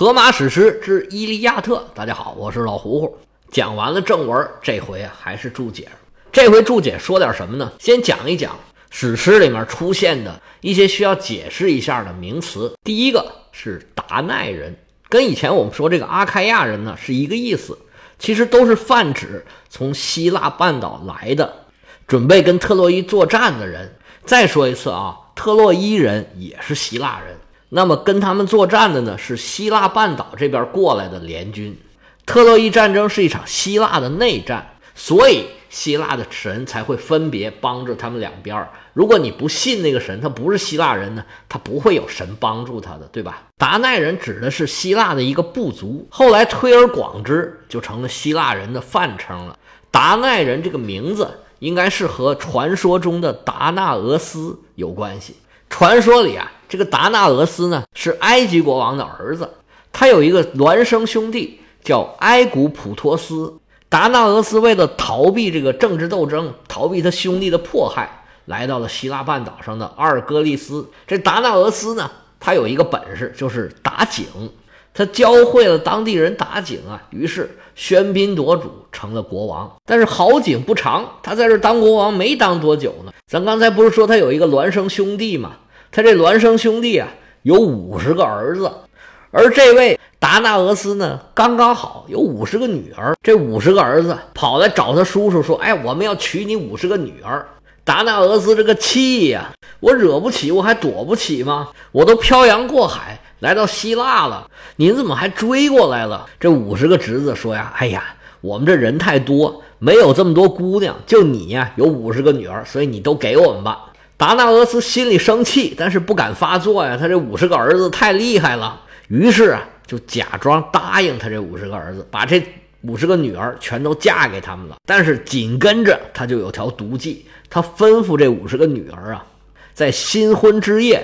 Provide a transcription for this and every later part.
荷马史诗之《伊利亚特》，大家好，我是老胡胡。讲完了正文，这回还是注解。这回注解说点什么呢？先讲一讲史诗里面出现的一些需要解释一下的名词。第一个是达奈人，跟以前我们说这个阿开亚人呢是一个意思，其实都是泛指从希腊半岛来的，准备跟特洛伊作战的人。再说一次啊，特洛伊人也是希腊人。那么跟他们作战的呢是希腊半岛这边过来的联军。特洛伊战争是一场希腊的内战，所以希腊的神才会分别帮助他们两边。如果你不信那个神，他不是希腊人呢，他不会有神帮助他的，对吧？达奈人指的是希腊的一个部族，后来推而广之，就成了希腊人的泛称了。达奈人这个名字应该是和传说中的达纳俄斯有关系。传说里啊。这个达纳俄斯呢是埃及国王的儿子，他有一个孪生兄弟叫埃古普托斯。达纳俄斯为了逃避这个政治斗争，逃避他兄弟的迫害，来到了希腊半岛上的阿尔戈利斯。这达纳俄斯呢，他有一个本事就是打井，他教会了当地人打井啊，于是喧宾夺主，成了国王。但是好景不长，他在这当国王没当多久呢。咱刚才不是说他有一个孪生兄弟吗？他这孪生兄弟啊，有五十个儿子，而这位达纳俄斯呢，刚刚好有五十个女儿。这五十个儿子跑来找他叔叔说：“哎，我们要娶你五十个女儿。”达纳俄斯这个气呀，我惹不起，我还躲不起吗？我都漂洋过海来到希腊了，您怎么还追过来了？这五十个侄子说呀：“哎呀，我们这人太多，没有这么多姑娘，就你呀有五十个女儿，所以你都给我们吧。”达纳俄斯心里生气，但是不敢发作呀。他这五十个儿子太厉害了，于是啊，就假装答应他这五十个儿子，把这五十个女儿全都嫁给他们了。但是紧跟着他就有条毒计，他吩咐这五十个女儿啊，在新婚之夜，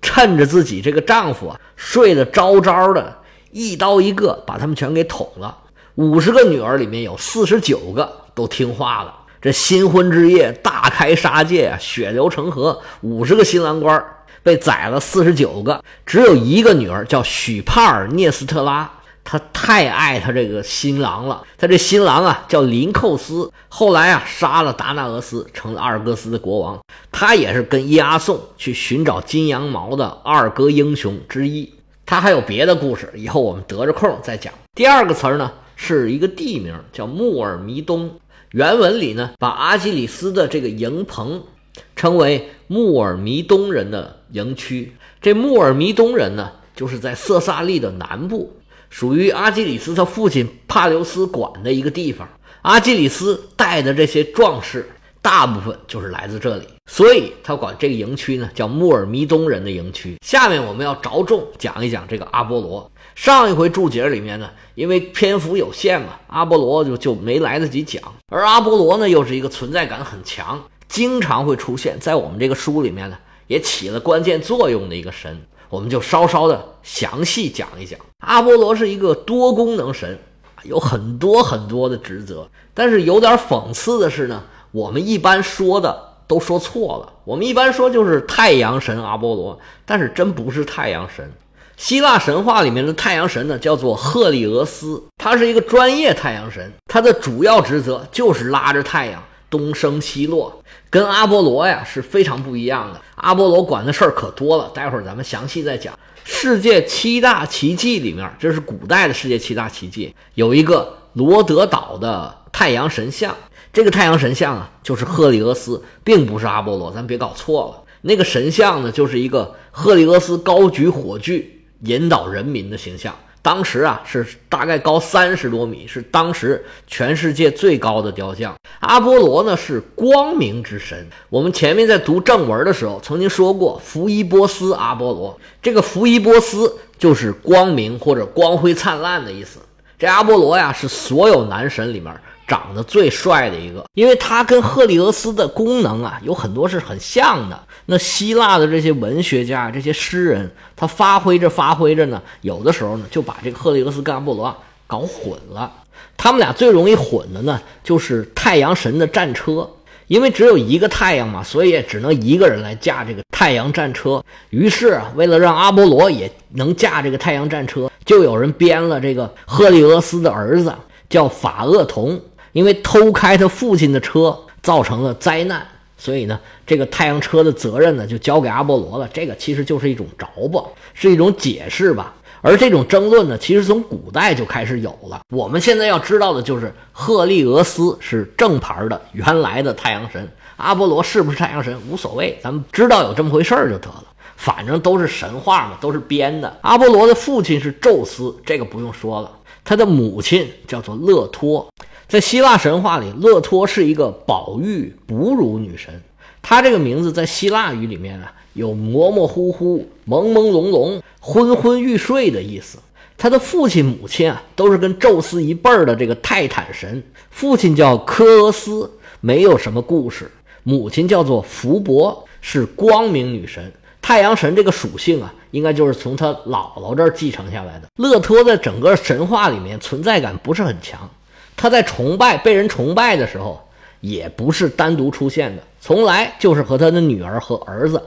趁着自己这个丈夫啊睡得着着的，一刀一个把他们全给捅了。五十个女儿里面有四十九个都听话了。这新婚之夜大开杀戒啊，血流成河，五十个新郎官被宰了四十九个，只有一个女儿叫许帕尔涅斯特拉，他太爱他这个新郎了。他这新郎啊叫林寇斯，后来啊杀了达纳俄斯，成了阿尔戈斯的国王。他也是跟伊阿宋去寻找金羊毛的阿尔戈英雄之一。他还有别的故事，以后我们得着空再讲。第二个词儿呢是一个地名，叫穆尔弥东。原文里呢，把阿基里斯的这个营棚称为穆尔弥东人的营区。这穆尔弥东人呢，就是在色萨利的南部，属于阿基里斯他父亲帕留斯管的一个地方。阿基里斯带的这些壮士，大部分就是来自这里，所以他管这个营区呢叫穆尔弥东人的营区。下面我们要着重讲一讲这个阿波罗。上一回注解里面呢，因为篇幅有限嘛，阿波罗就就没来得及讲。而阿波罗呢，又是一个存在感很强，经常会出现在我们这个书里面呢，也起了关键作用的一个神。我们就稍稍的详细讲一讲。阿波罗是一个多功能神，有很多很多的职责。但是有点讽刺的是呢，我们一般说的都说错了。我们一般说就是太阳神阿波罗，但是真不是太阳神。希腊神话里面的太阳神呢，叫做赫利俄斯，他是一个专业太阳神，他的主要职责就是拉着太阳东升西落，跟阿波罗呀是非常不一样的。阿波罗管的事儿可多了，待会儿咱们详细再讲。世界七大奇迹里面，这是古代的世界七大奇迹，有一个罗德岛的太阳神像，这个太阳神像啊，就是赫利俄斯，并不是阿波罗，咱别搞错了。那个神像呢，就是一个赫利俄斯高举火炬。引导人民的形象，当时啊是大概高三十多米，是当时全世界最高的雕像。阿波罗呢是光明之神，我们前面在读正文的时候曾经说过，福伊波斯阿波罗，这个福伊波斯就是光明或者光辉灿烂的意思。这阿波罗呀是所有男神里面。长得最帅的一个，因为他跟赫利俄斯的功能啊有很多是很像的。那希腊的这些文学家、这些诗人，他发挥着发挥着呢，有的时候呢就把这个赫利俄斯跟阿波罗搞混了。他们俩最容易混的呢，就是太阳神的战车，因为只有一个太阳嘛，所以也只能一个人来驾这个太阳战车。于是啊，为了让阿波罗也能驾这个太阳战车。就有人编了这个赫利俄斯的儿子叫法厄同，因为偷开他父亲的车造成了灾难，所以呢，这个太阳车的责任呢就交给阿波罗了。这个其实就是一种着吧，是一种解释吧。而这种争论呢，其实从古代就开始有了。我们现在要知道的就是赫利俄斯是正牌的原来的太阳神，阿波罗是不是太阳神无所谓，咱们知道有这么回事儿就得了。反正都是神话嘛，都是编的。阿波罗的父亲是宙斯，这个不用说了。他的母亲叫做勒托，在希腊神话里，勒托是一个保育哺乳女神。她这个名字在希腊语里面啊，有模模糊糊、朦朦胧胧、昏昏欲睡的意思。她的父亲、母亲啊，都是跟宙斯一辈儿的这个泰坦神。父亲叫科俄斯，没有什么故事；母亲叫做福伯，是光明女神。太阳神这个属性啊，应该就是从他姥姥这儿继承下来的。勒托在整个神话里面存在感不是很强，他在崇拜被人崇拜的时候，也不是单独出现的，从来就是和他的女儿和儿子。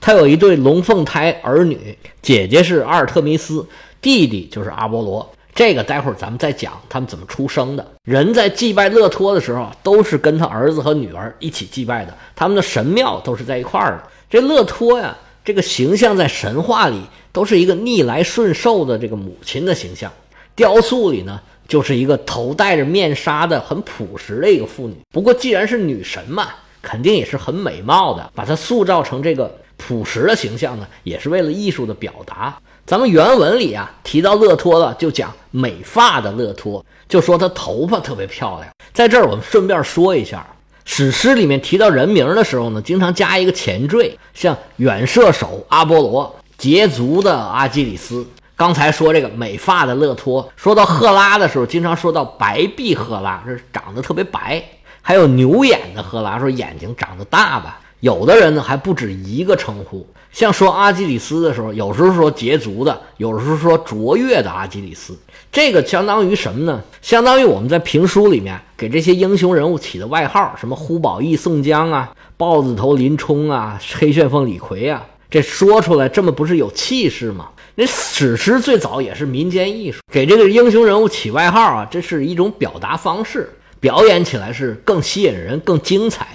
他有一对龙凤胎儿女，姐姐是阿尔特弥斯，弟弟就是阿波罗。这个待会儿咱们再讲他们怎么出生的。人在祭拜勒托的时候，都是跟他儿子和女儿一起祭拜的，他们的神庙都是在一块儿的。这勒托呀。这个形象在神话里都是一个逆来顺受的这个母亲的形象，雕塑里呢就是一个头戴着面纱的很朴实的一个妇女。不过既然是女神嘛，肯定也是很美貌的，把她塑造成这个朴实的形象呢，也是为了艺术的表达。咱们原文里啊提到勒托了，就讲美发的勒托，就说她头发特别漂亮。在这儿我们顺便说一下。史诗里面提到人名的时候呢，经常加一个前缀，像远射手阿波罗、捷足的阿基里斯。刚才说这个美发的勒托，说到赫拉的时候，经常说到白臂赫拉，这长得特别白；还有牛眼的赫拉，说眼睛长得大吧。有的人呢还不止一个称呼，像说阿基里斯的时候，有时候说捷足的，有时候说卓越的阿基里斯。这个相当于什么呢？相当于我们在评书里面给这些英雄人物起的外号，什么呼保义宋江啊、豹子头林冲啊、黑旋风李逵啊，这说出来这么不是有气势吗？那史诗最早也是民间艺术，给这个英雄人物起外号啊，这是一种表达方式，表演起来是更吸引人、更精彩。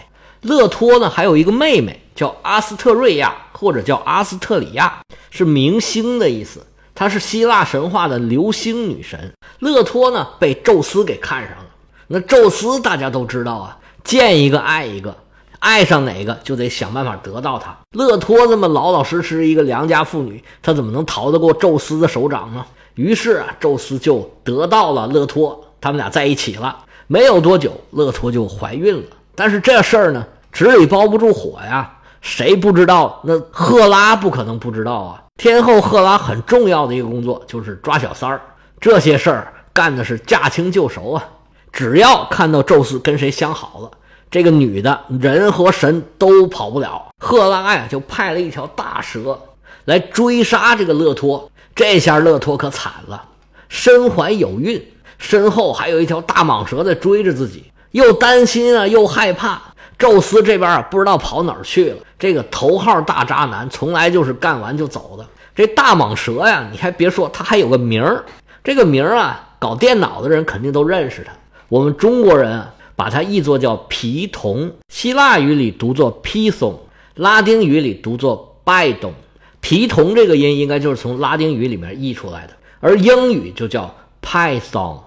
勒托呢还有一个妹妹叫阿斯特瑞亚，或者叫阿斯特里亚，是明星的意思。她是希腊神话的流星女神，勒托呢被宙斯给看上了。那宙斯大家都知道啊，见一个爱一个，爱上哪个就得想办法得到他。勒托这么老老实实一个良家妇女，她怎么能逃得过宙斯的手掌呢？于是啊，宙斯就得到了勒托，他们俩在一起了。没有多久，勒托就怀孕了。但是这事儿呢，纸里包不住火呀，谁不知道？那赫拉不可能不知道啊。天后赫拉很重要的一个工作就是抓小三儿，这些事儿干的是驾轻就熟啊。只要看到宙斯跟谁相好了，这个女的人和神都跑不了。赫拉呀，就派了一条大蛇来追杀这个勒托。这下勒托可惨了，身怀有孕，身后还有一条大蟒蛇在追着自己，又担心啊，又害怕。宙斯这边啊，不知道跑哪儿去了。这个头号大渣男，从来就是干完就走的。这大蟒蛇呀，你还别说，他还有个名儿。这个名儿啊，搞电脑的人肯定都认识他。我们中国人，把它译作叫皮童，希腊语里读作 Python，拉丁语里读作 Bidon。皮童这个音应该就是从拉丁语里面译出来的，而英语就叫 Python，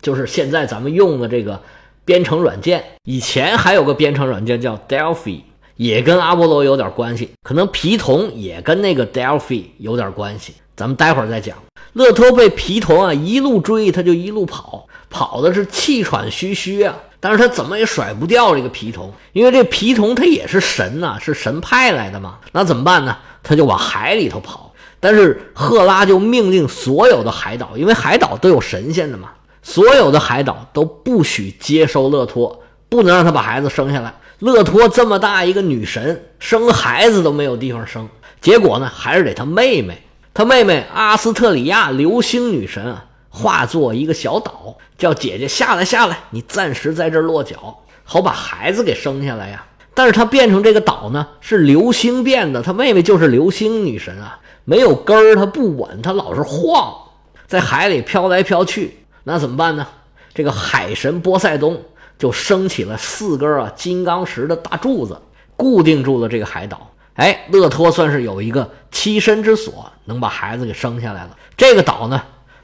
就是现在咱们用的这个。编程软件以前还有个编程软件叫 Delphi，也跟阿波罗有点关系，可能皮童也跟那个 Delphi 有点关系。咱们待会儿再讲。勒托被皮童啊一路追，他就一路跑，跑的是气喘吁吁啊，但是他怎么也甩不掉这个皮童，因为这皮童他也是神呐，是神派来的嘛。那怎么办呢？他就往海里头跑，但是赫拉就命令所有的海岛，因为海岛都有神仙的嘛。所有的海岛都不许接收勒托，不能让他把孩子生下来。勒托这么大一个女神，生孩子都没有地方生，结果呢，还是得他妹妹。他妹妹阿斯特里亚，流星女神啊，化作一个小岛，叫姐姐下来下来，你暂时在这儿落脚，好把孩子给生下来呀。但是她变成这个岛呢，是流星变的，她妹妹就是流星女神啊，没有根儿，她不稳，她老是晃。在海里飘来飘去，那怎么办呢？这个海神波塞冬就升起了四根啊金刚石的大柱子，固定住了这个海岛。哎，勒托算是有一个栖身之所，能把孩子给生下来了。这个岛呢，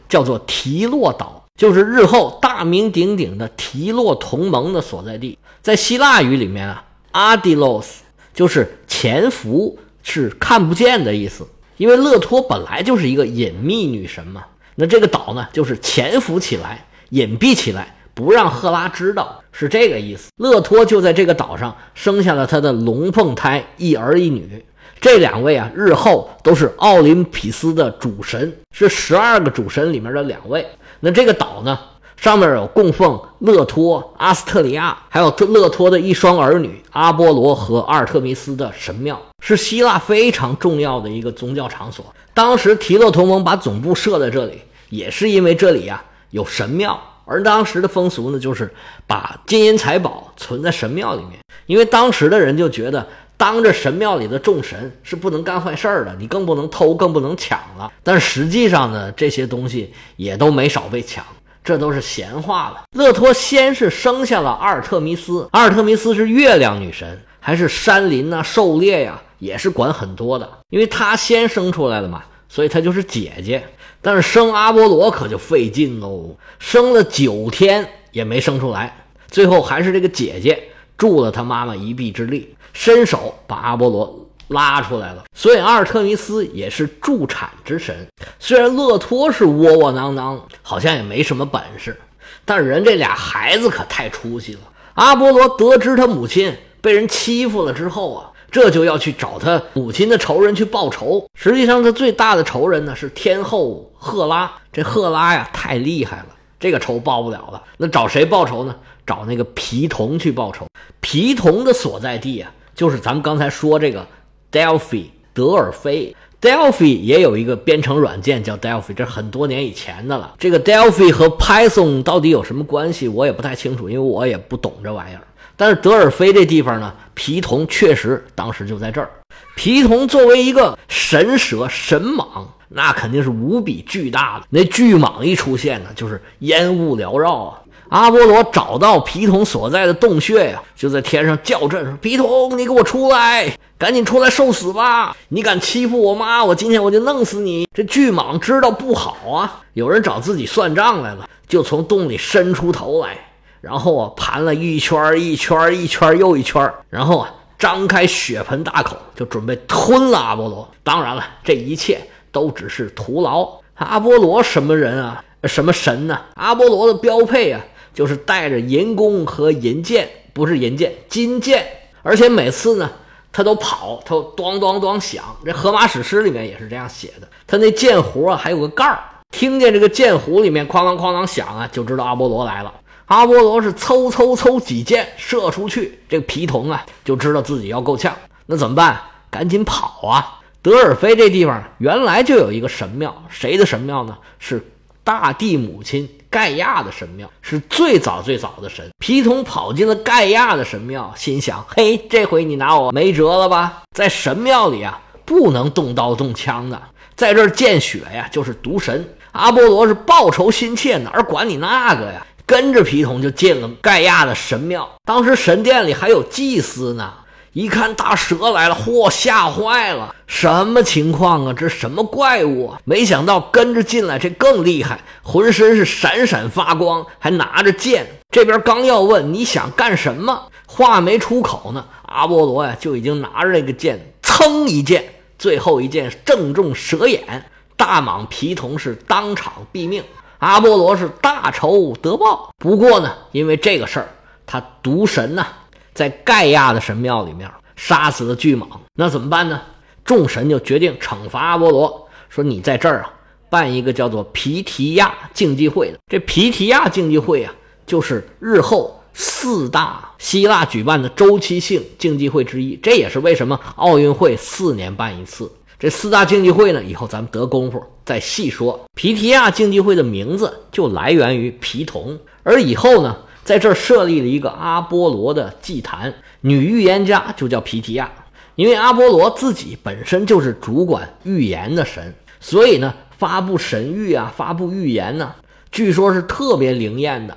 叫做提洛岛，就是日后大名鼎鼎的提洛同盟的所在地。在希腊语里面啊，阿迪洛斯就是潜伏，是看不见的意思。因为勒托本来就是一个隐秘女神嘛，那这个岛呢，就是潜伏起来、隐蔽起来，不让赫拉知道，是这个意思。勒托就在这个岛上生下了他的龙凤胎，一儿一女。这两位啊，日后都是奥林匹斯的主神，是十二个主神里面的两位。那这个岛呢？上面有供奉勒托、阿斯特里亚，还有勒托的一双儿女阿波罗和阿尔特弥斯的神庙，是希腊非常重要的一个宗教场所。当时提洛同盟把总部设在这里，也是因为这里呀有神庙。而当时的风俗呢，就是把金银财宝存在神庙里面，因为当时的人就觉得当着神庙里的众神是不能干坏事儿的，你更不能偷，更不能抢了。但实际上呢，这些东西也都没少被抢。这都是闲话了。勒托先是生下了阿尔特弥斯，阿尔特弥斯是月亮女神，还是山林呐、狩猎呀，也是管很多的。因为她先生出来了嘛，所以她就是姐姐。但是生阿波罗可就费劲喽，生了九天也没生出来，最后还是这个姐姐助了他妈妈一臂之力，伸手把阿波罗。拉出来了，所以阿尔特弥斯也是助产之神。虽然勒托是窝窝囊囊，好像也没什么本事，但是人这俩孩子可太出息了。阿波罗得知他母亲被人欺负了之后啊，这就要去找他母亲的仇人去报仇。实际上，他最大的仇人呢是天后赫拉。这赫拉呀太厉害了，这个仇报不了了。那找谁报仇呢？找那个皮童去报仇。皮童的所在地啊，就是咱们刚才说这个。Delphi 德尔菲，Delphi 也有一个编程软件叫 Delphi，这很多年以前的了。这个 Delphi 和 Python 到底有什么关系，我也不太清楚，因为我也不懂这玩意儿。但是德尔菲这地方呢，皮童确实当时就在这儿。皮童作为一个神蛇神蟒，那肯定是无比巨大的。那巨蟒一出现呢，就是烟雾缭绕啊。阿波罗找到皮童所在的洞穴呀，就在天上叫阵说：“皮童，你给我出来，赶紧出来受死吧！你敢欺负我妈，我今天我就弄死你！”这巨蟒知道不好啊，有人找自己算账来了，就从洞里伸出头来，然后啊盘了一圈一圈一圈又一圈，然后啊张开血盆大口，就准备吞了阿波罗。当然了，这一切都只是徒劳。阿波罗什么人啊？什么神呢？阿波罗的标配啊！就是带着银弓和银箭，不是银箭，金箭，而且每次呢，他都跑，他都咚咚咚响。这《荷马史诗》里面也是这样写的。他那箭壶啊，还有个盖儿，听见这个箭壶里面哐啷哐啷响啊，就知道阿波罗来了。阿波罗是嗖嗖嗖几箭射出去，这个皮童啊，就知道自己要够呛。那怎么办？赶紧跑啊！德尔菲这地方原来就有一个神庙，谁的神庙呢？是大地母亲。盖亚的神庙是最早最早的神，皮童跑进了盖亚的神庙，心想：嘿，这回你拿我没辙了吧？在神庙里啊，不能动刀动枪的，在这儿见血呀，就是毒神。阿波罗是报仇心切，哪管你那个呀？跟着皮童就进了盖亚的神庙，当时神殿里还有祭司呢。一看大蛇来了，嚯，吓坏了！什么情况啊？这什么怪物啊？没想到跟着进来，这更厉害，浑身是闪闪发光，还拿着剑。这边刚要问你想干什么，话没出口呢，阿波罗呀就已经拿着那个剑，噌一剑，最后一剑正中蛇眼，大蟒皮童是当场毙命。阿波罗是大仇得报。不过呢，因为这个事儿，他毒神呐。在盖亚的神庙里面杀死了巨蟒，那怎么办呢？众神就决定惩罚阿波罗，说你在这儿啊办一个叫做皮提亚竞技会的。这皮提亚竞技会啊，就是日后四大希腊举办的周期性竞技会之一。这也是为什么奥运会四年办一次。这四大竞技会呢，以后咱们得功夫再细说。皮提亚竞技会的名字就来源于皮童，而以后呢？在这儿设立了一个阿波罗的祭坛，女预言家就叫皮提亚。因为阿波罗自己本身就是主管预言的神，所以呢，发布神谕啊，发布预言呢，据说是特别灵验的。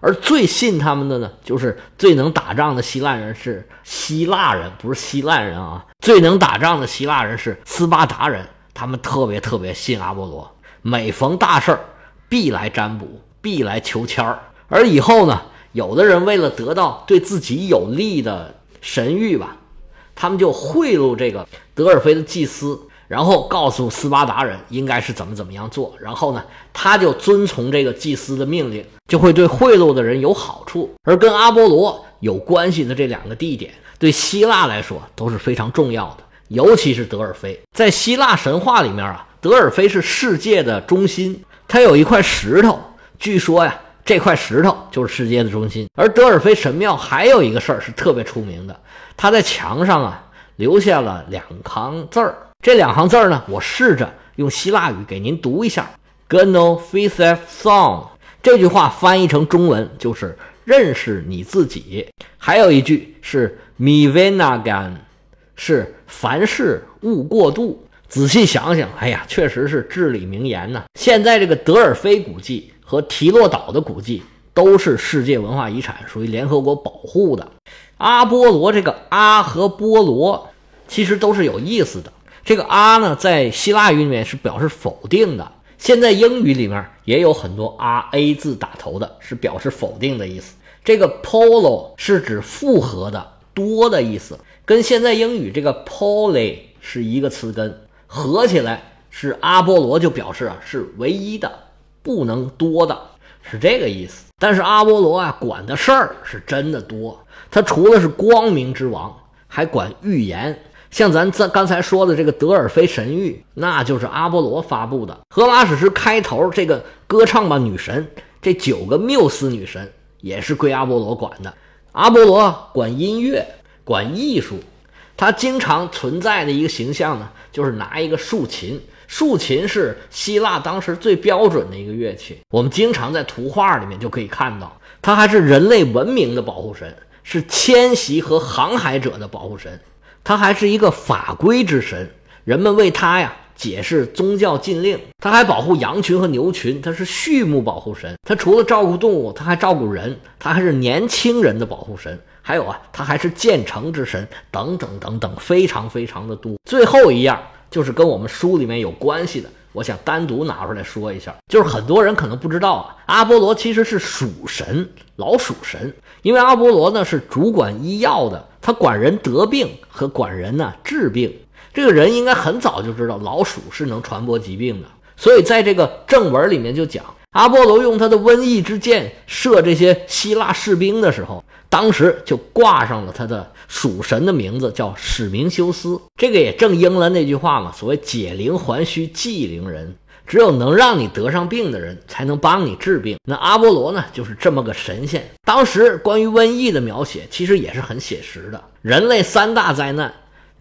而最信他们的呢，就是最能打仗的希腊人是希腊人，不是希腊人啊。最能打仗的希腊人是斯巴达人，他们特别特别信阿波罗，每逢大事儿必来占卜，必来求签儿。而以后呢，有的人为了得到对自己有利的神谕吧，他们就贿赂这个德尔菲的祭司。然后告诉斯巴达人应该是怎么怎么样做，然后呢，他就遵从这个祭司的命令，就会对贿赂的人有好处。而跟阿波罗有关系的这两个地点，对希腊来说都是非常重要的，尤其是德尔菲。在希腊神话里面啊，德尔菲是世界的中心，它有一块石头，据说呀，这块石头就是世界的中心。而德尔菲神庙还有一个事儿是特别出名的，它在墙上啊留下了两行字儿。这两行字呢，我试着用希腊语给您读一下 g n o f i s e song”。这句话翻译成中文就是“认识你自己”。还有一句是 “mi venagan”，是“凡事勿过度”。仔细想想，哎呀，确实是至理名言呢。现在这个德尔菲古迹和提洛岛的古迹都是世界文化遗产，属于联合国保护的。阿波罗这个“阿”和“波罗”其实都是有意思的。这个啊呢，在希腊语里面是表示否定的，现在英语里面也有很多啊 a 字打头的，是表示否定的意思。这个 polo 是指复合的多的意思，跟现在英语这个 poly 是一个词根，合起来是阿波罗，就表示啊是唯一的，不能多的，是这个意思。但是阿波罗啊管的事儿是真的多，他除了是光明之王，还管预言。像咱咱刚才说的这个德尔菲神谕，那就是阿波罗发布的。荷马史诗开头这个歌唱吧女神，这九个缪斯女神也是归阿波罗管的。阿波罗管音乐，管艺术，他经常存在的一个形象呢，就是拿一个竖琴。竖琴是希腊当时最标准的一个乐器，我们经常在图画里面就可以看到。他还是人类文明的保护神，是迁徙和航海者的保护神。他还是一个法规之神，人们为他呀解释宗教禁令。他还保护羊群和牛群，他是畜牧保护神。他除了照顾动物，他还照顾人。他还是年轻人的保护神。还有啊，他还是建成之神，等等等等，非常非常的多。最后一样就是跟我们书里面有关系的，我想单独拿出来说一下，就是很多人可能不知道啊，阿波罗其实是鼠神，老鼠神，因为阿波罗呢是主管医药的。他管人得病和管人呢治病，这个人应该很早就知道老鼠是能传播疾病的，所以在这个正文里面就讲，阿波罗用他的瘟疫之箭射这些希腊士兵的时候，当时就挂上了他的属神的名字，叫史明修斯。这个也正应了那句话嘛，所谓解铃还须系铃人。只有能让你得上病的人，才能帮你治病。那阿波罗呢，就是这么个神仙。当时关于瘟疫的描写，其实也是很写实的。人类三大灾难：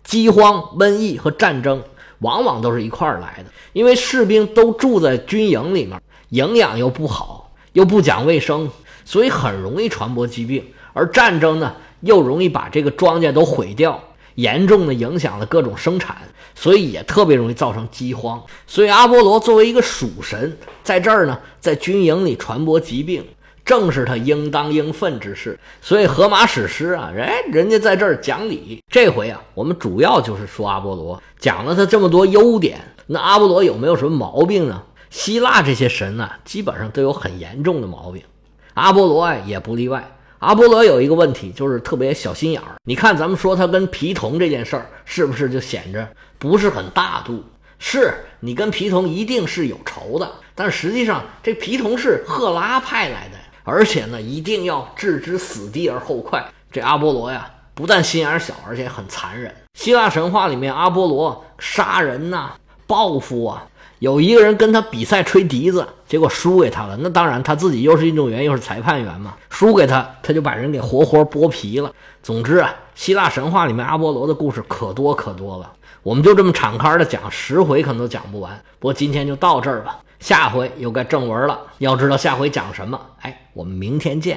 饥荒、瘟疫和战争，往往都是一块儿来的。因为士兵都住在军营里面，营养又不好，又不讲卫生，所以很容易传播疾病。而战争呢，又容易把这个庄稼都毁掉。严重的影响了各种生产，所以也特别容易造成饥荒。所以阿波罗作为一个属神，在这儿呢，在军营里传播疾病，正是他应当应分之事。所以荷马史诗啊，哎，人家在这儿讲理。这回啊，我们主要就是说阿波罗，讲了他这么多优点。那阿波罗有没有什么毛病呢？希腊这些神呢，基本上都有很严重的毛病，阿波罗啊也不例外。阿波罗有一个问题，就是特别小心眼儿。你看，咱们说他跟皮童这件事儿，是不是就显着不是很大度？是你跟皮童一定是有仇的，但实际上这皮童是赫拉派来的，而且呢，一定要置之死地而后快。这阿波罗呀，不但心眼小，而且很残忍。希腊神话里面，阿波罗杀人呐，报复啊。有一个人跟他比赛吹笛子，结果输给他了。那当然，他自己又是运动员又是裁判员嘛，输给他，他就把人给活活剥皮了。总之啊，希腊神话里面阿波罗的故事可多可多了，我们就这么敞开的讲十回可能都讲不完。不过今天就到这儿吧，下回又该正文了。要知道下回讲什么，哎，我们明天见。